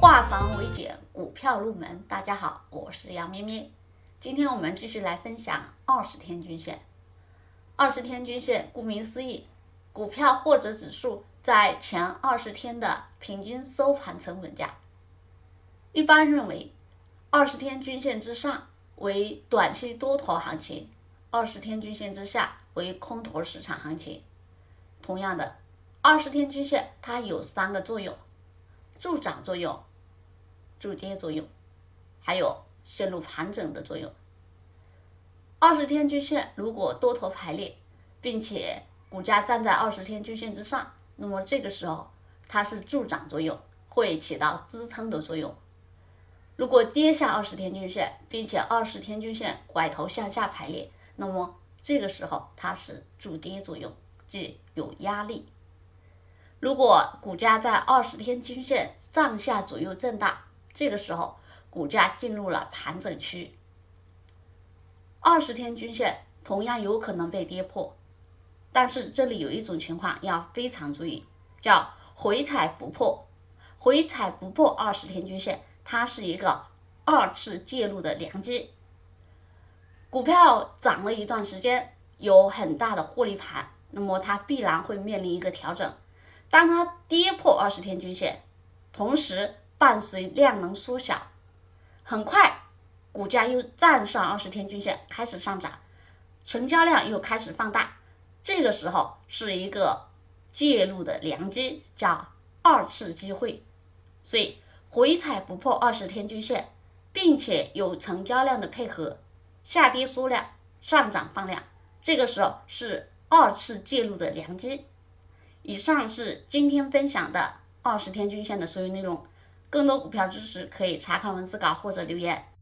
化繁为简，股票入门。大家好，我是杨咩咩。今天我们继续来分享二十天均线。二十天均线顾名思义，股票或者指数在前二十天的平均收盘成本价。一般认为，二十天均线之上为短期多头行情，二十天均线之下为空头市场行情。同样的，二十天均线它有三个作用：助涨作用。助跌作用，还有陷入盘整的作用。二十天均线如果多头排列，并且股价站在二十天均线之上，那么这个时候它是助涨作用，会起到支撑的作用。如果跌下二十天均线，并且二十天均线拐头向下排列，那么这个时候它是助跌作用，即有压力。如果股价在二十天均线上下左右震荡，这个时候，股价进入了盘整区，二十天均线同样有可能被跌破，但是这里有一种情况要非常注意，叫回踩不破。回踩不破二十天均线，它是一个二次介入的良机。股票涨了一段时间，有很大的获利盘，那么它必然会面临一个调整。当它跌破二十天均线，同时。伴随量能缩小，很快股价又站上二十天均线，开始上涨，成交量又开始放大。这个时候是一个介入的良机，叫二次机会。所以回踩不破二十天均线，并且有成交量的配合，下跌缩量，上涨放量，这个时候是二次介入的良机。以上是今天分享的二十天均线的所有内容。更多股票知识可以查看文字稿或者留言。